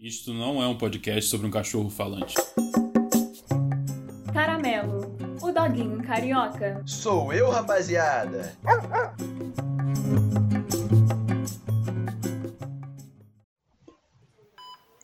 Isto não é um podcast sobre um cachorro falante. Caramelo, o doguinho carioca. Sou eu, rapaziada.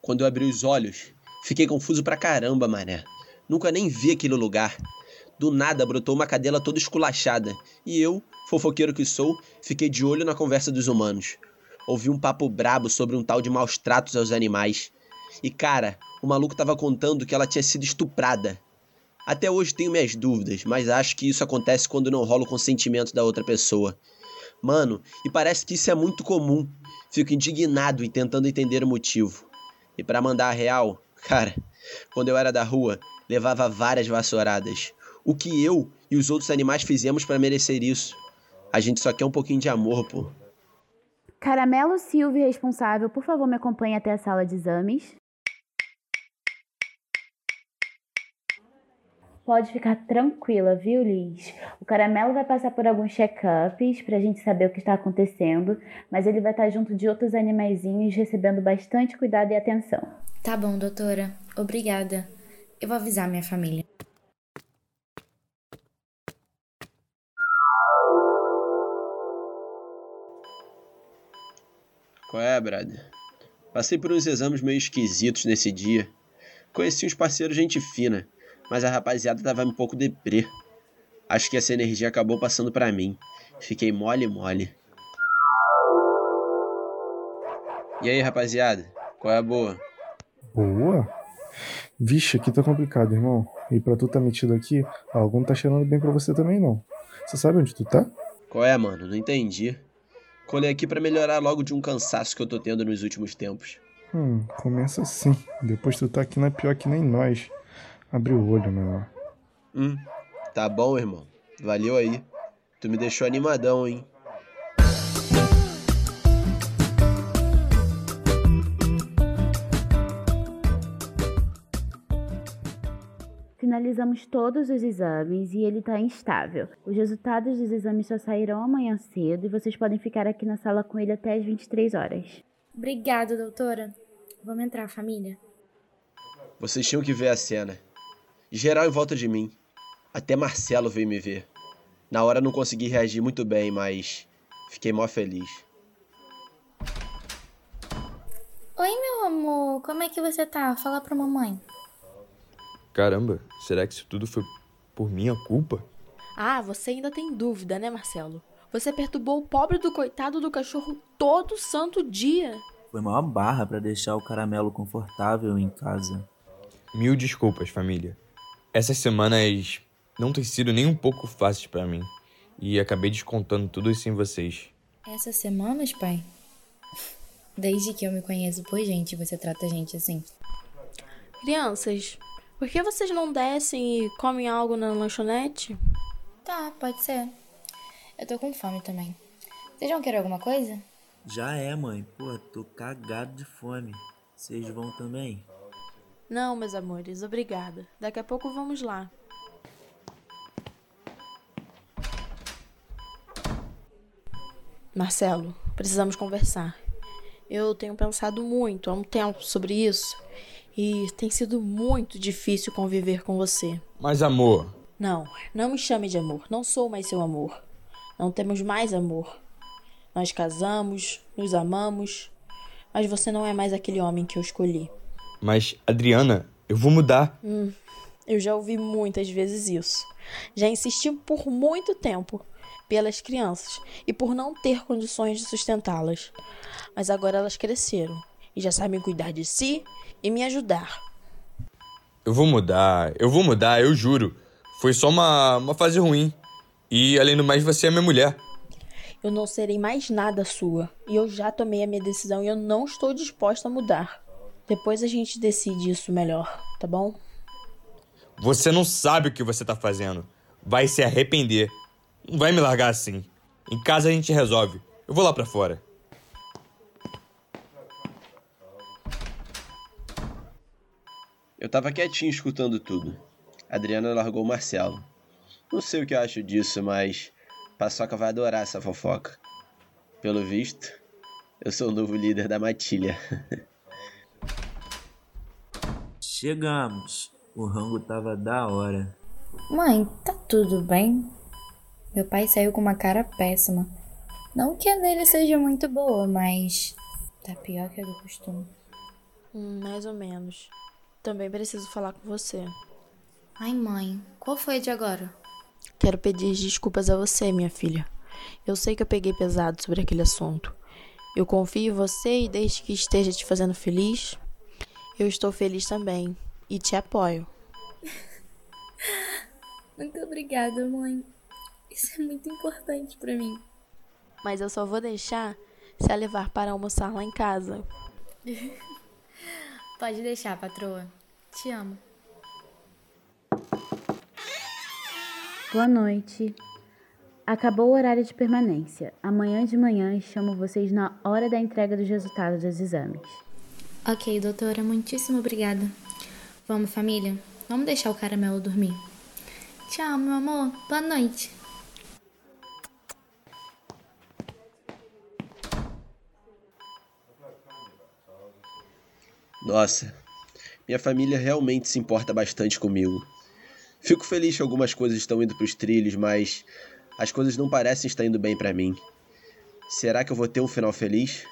Quando eu abri os olhos, fiquei confuso pra caramba, mané. Nunca nem vi aquele lugar. Do nada brotou uma cadela toda esculachada, e eu, fofoqueiro que sou, fiquei de olho na conversa dos humanos. Ouvi um papo brabo sobre um tal de maus tratos aos animais. E cara, o maluco tava contando que ela tinha sido estuprada. Até hoje tenho minhas dúvidas, mas acho que isso acontece quando não rola o consentimento da outra pessoa. Mano, e parece que isso é muito comum. Fico indignado e tentando entender o motivo. E para mandar a real, cara, quando eu era da rua, levava várias vassouradas. O que eu e os outros animais fizemos para merecer isso? A gente só quer um pouquinho de amor, pô. Caramelo Silvio, responsável, por favor, me acompanhe até a sala de exames. Pode ficar tranquila, viu, Liz? O Caramelo vai passar por alguns check-ups pra gente saber o que está acontecendo, mas ele vai estar junto de outros animaizinhos recebendo bastante cuidado e atenção. Tá bom, doutora. Obrigada. Eu vou avisar minha família. Qual é, brother? Passei por uns exames meio esquisitos nesse dia. Conheci uns parceiros gente fina, mas a rapaziada tava um pouco deprê. Acho que essa energia acabou passando para mim. Fiquei mole mole. E aí, rapaziada? Qual é a boa? Boa? Vixe, aqui tá complicado, irmão. E pra tu tá metido aqui, algum tá cheirando bem pra você também, não. Você sabe onde tu tá? Qual é, mano? Não entendi. Colei aqui para melhorar logo de um cansaço que eu tô tendo nos últimos tempos. Hum, começa assim. Depois tu tá aqui na pior que nem nós. Abre o olho, meu. Hum, tá bom, irmão. Valeu aí. Tu me deixou animadão, hein? Finalizamos todos os exames e ele está instável. Os resultados dos exames só sairão amanhã cedo e vocês podem ficar aqui na sala com ele até as 23 horas. Obrigada, doutora. Vamos entrar, família. Vocês tinham que ver a cena. Geral em volta de mim. Até Marcelo veio me ver. Na hora não consegui reagir muito bem, mas fiquei mó feliz. Oi, meu amor. Como é que você tá? Fala pra mamãe. Caramba, será que isso tudo foi por minha culpa? Ah, você ainda tem dúvida, né, Marcelo? Você perturbou o pobre do coitado do cachorro todo santo dia. Foi maior barra para deixar o caramelo confortável em casa. Mil desculpas, família. Essas semanas não têm sido nem um pouco fáceis para mim. E acabei descontando tudo isso em vocês. Essas semanas, pai? Desde que eu me conheço por gente, você trata a gente assim. Crianças, por que vocês não descem e comem algo na lanchonete? Tá, pode ser. Eu tô com fome também. Vocês vão querer alguma coisa? Já é, mãe. Pô, tô cagado de fome. Vocês vão também? Não, meus amores, obrigada. Daqui a pouco vamos lá. Marcelo, precisamos conversar. Eu tenho pensado muito há um tempo sobre isso e tem sido muito difícil conviver com você. Mas amor. Não, não me chame de amor. Não sou mais seu amor. Não temos mais amor. Nós casamos, nos amamos, mas você não é mais aquele homem que eu escolhi. Mas, Adriana, eu vou mudar. Hum, eu já ouvi muitas vezes isso. Já insisti por muito tempo pelas crianças e por não ter condições de sustentá-las. Mas agora elas cresceram e já sabem cuidar de si e me ajudar. Eu vou mudar, eu vou mudar, eu juro. Foi só uma, uma fase ruim. E além do mais, você é minha mulher. Eu não serei mais nada sua. E eu já tomei a minha decisão e eu não estou disposta a mudar. Depois a gente decide isso melhor, tá bom? Você não sabe o que você tá fazendo. Vai se arrepender. Não vai me largar assim. Em casa a gente resolve. Eu vou lá para fora. Eu tava quietinho escutando tudo. A Adriana largou o Marcelo. Não sei o que eu acho disso, mas Paçoca vai adorar essa fofoca. Pelo visto, eu sou o novo líder da matilha. Chegamos. O rango tava da hora. Mãe, tá tudo bem? Meu pai saiu com uma cara péssima. Não que a dele seja muito boa, mas tá pior que a do costume. Hum, mais ou menos. Também preciso falar com você. Ai, mãe, qual foi a de agora? Quero pedir desculpas a você, minha filha. Eu sei que eu peguei pesado sobre aquele assunto. Eu confio em você e desde que esteja te fazendo feliz, eu estou feliz também e te apoio. Muito obrigada, mãe. Isso é muito importante para mim. Mas eu só vou deixar se a levar para almoçar lá em casa. Pode deixar, patroa. Te amo. Boa noite. Acabou o horário de permanência. Amanhã de manhã chamo vocês na hora da entrega dos resultados dos exames. Ok, doutora, muitíssimo obrigada. Vamos, família? Vamos deixar o caramelo dormir. Tchau, meu amor. Boa noite. Nossa, minha família realmente se importa bastante comigo. Fico feliz que algumas coisas estão indo para os trilhos, mas as coisas não parecem estar indo bem para mim. Será que eu vou ter um final feliz?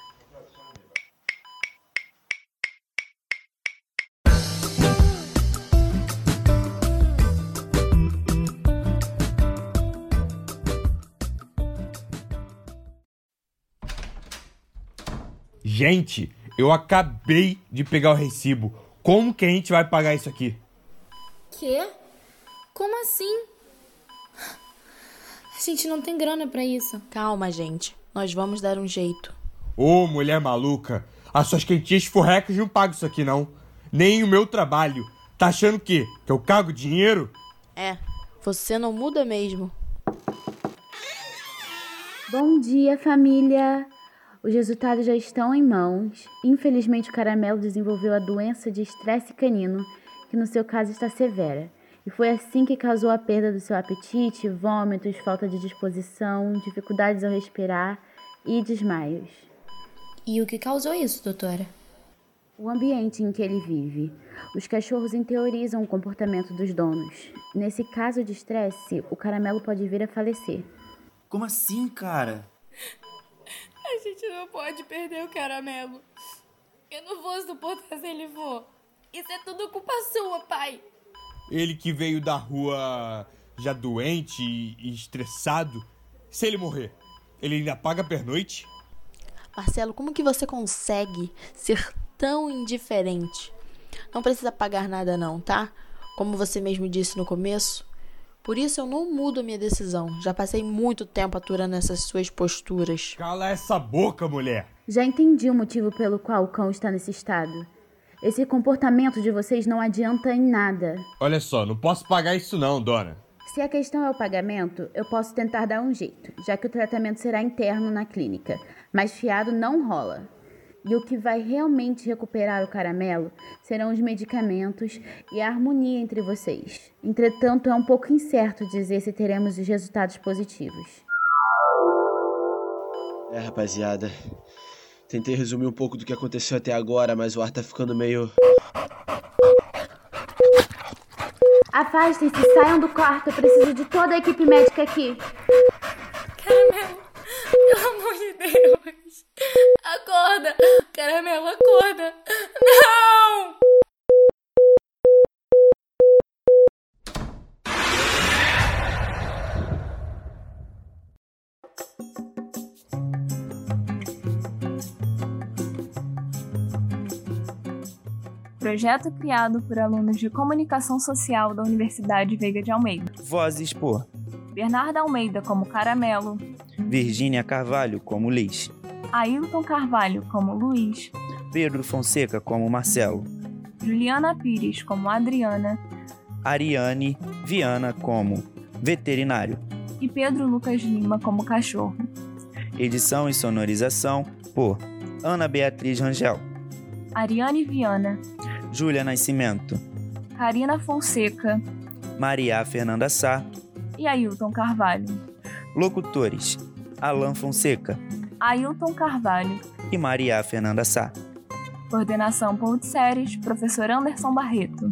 Gente, eu acabei de pegar o recibo. Como que a gente vai pagar isso aqui? Quê? Como assim? A gente não tem grana para isso. Calma, gente. Nós vamos dar um jeito. Ô, mulher maluca. As suas quentinhas furrecas não pagam isso aqui, não. Nem o meu trabalho. Tá achando o quê? Que eu cago dinheiro? É, você não muda mesmo. Bom dia, família! Os resultados já estão em mãos. Infelizmente, o caramelo desenvolveu a doença de estresse canino, que no seu caso está severa. E foi assim que causou a perda do seu apetite, vômitos, falta de disposição, dificuldades ao respirar e desmaios. E o que causou isso, doutora? O ambiente em que ele vive. Os cachorros interiorizam o comportamento dos donos. Nesse caso de estresse, o caramelo pode vir a falecer. Como assim, cara? A gente não pode perder o caramelo. Eu não vou suportar se ele for. Isso é tudo culpa sua, pai. Ele que veio da rua já doente e estressado. Se ele morrer, ele ainda paga pernoite? Marcelo, como que você consegue ser tão indiferente? Não precisa pagar nada não, tá? Como você mesmo disse no começo, por isso eu não mudo a minha decisão. Já passei muito tempo aturando essas suas posturas. Cala essa boca, mulher! Já entendi o motivo pelo qual o cão está nesse estado. Esse comportamento de vocês não adianta em nada. Olha só, não posso pagar isso não, dona. Se a questão é o pagamento, eu posso tentar dar um jeito, já que o tratamento será interno na clínica, mas fiado não rola. E o que vai realmente recuperar o caramelo serão os medicamentos e a harmonia entre vocês. Entretanto, é um pouco incerto dizer se teremos os resultados positivos. É, rapaziada. Tentei resumir um pouco do que aconteceu até agora, mas o ar tá ficando meio. Afastem-se, saiam do quarto. Eu preciso de toda a equipe médica aqui. Projeto criado por alunos de comunicação social da Universidade Veiga de Almeida. Vozes por Bernarda Almeida como Caramelo, Virgínia Carvalho como Liz, Ailton Carvalho como Luiz, Pedro Fonseca como Marcelo, Juliana Pires como Adriana. Ariane Viana como Veterinário. e Pedro Lucas Lima como Cachorro. Edição e sonorização por Ana Beatriz Rangel, Ariane Viana, Júlia Nascimento, Karina Fonseca Maria Fernanda Sá, e Ailton Carvalho. locutores Alan Fonseca Ailton Carvalho, e Maria Fernanda Sá. Coordenação Ponte Séries, professor Anderson Barreto.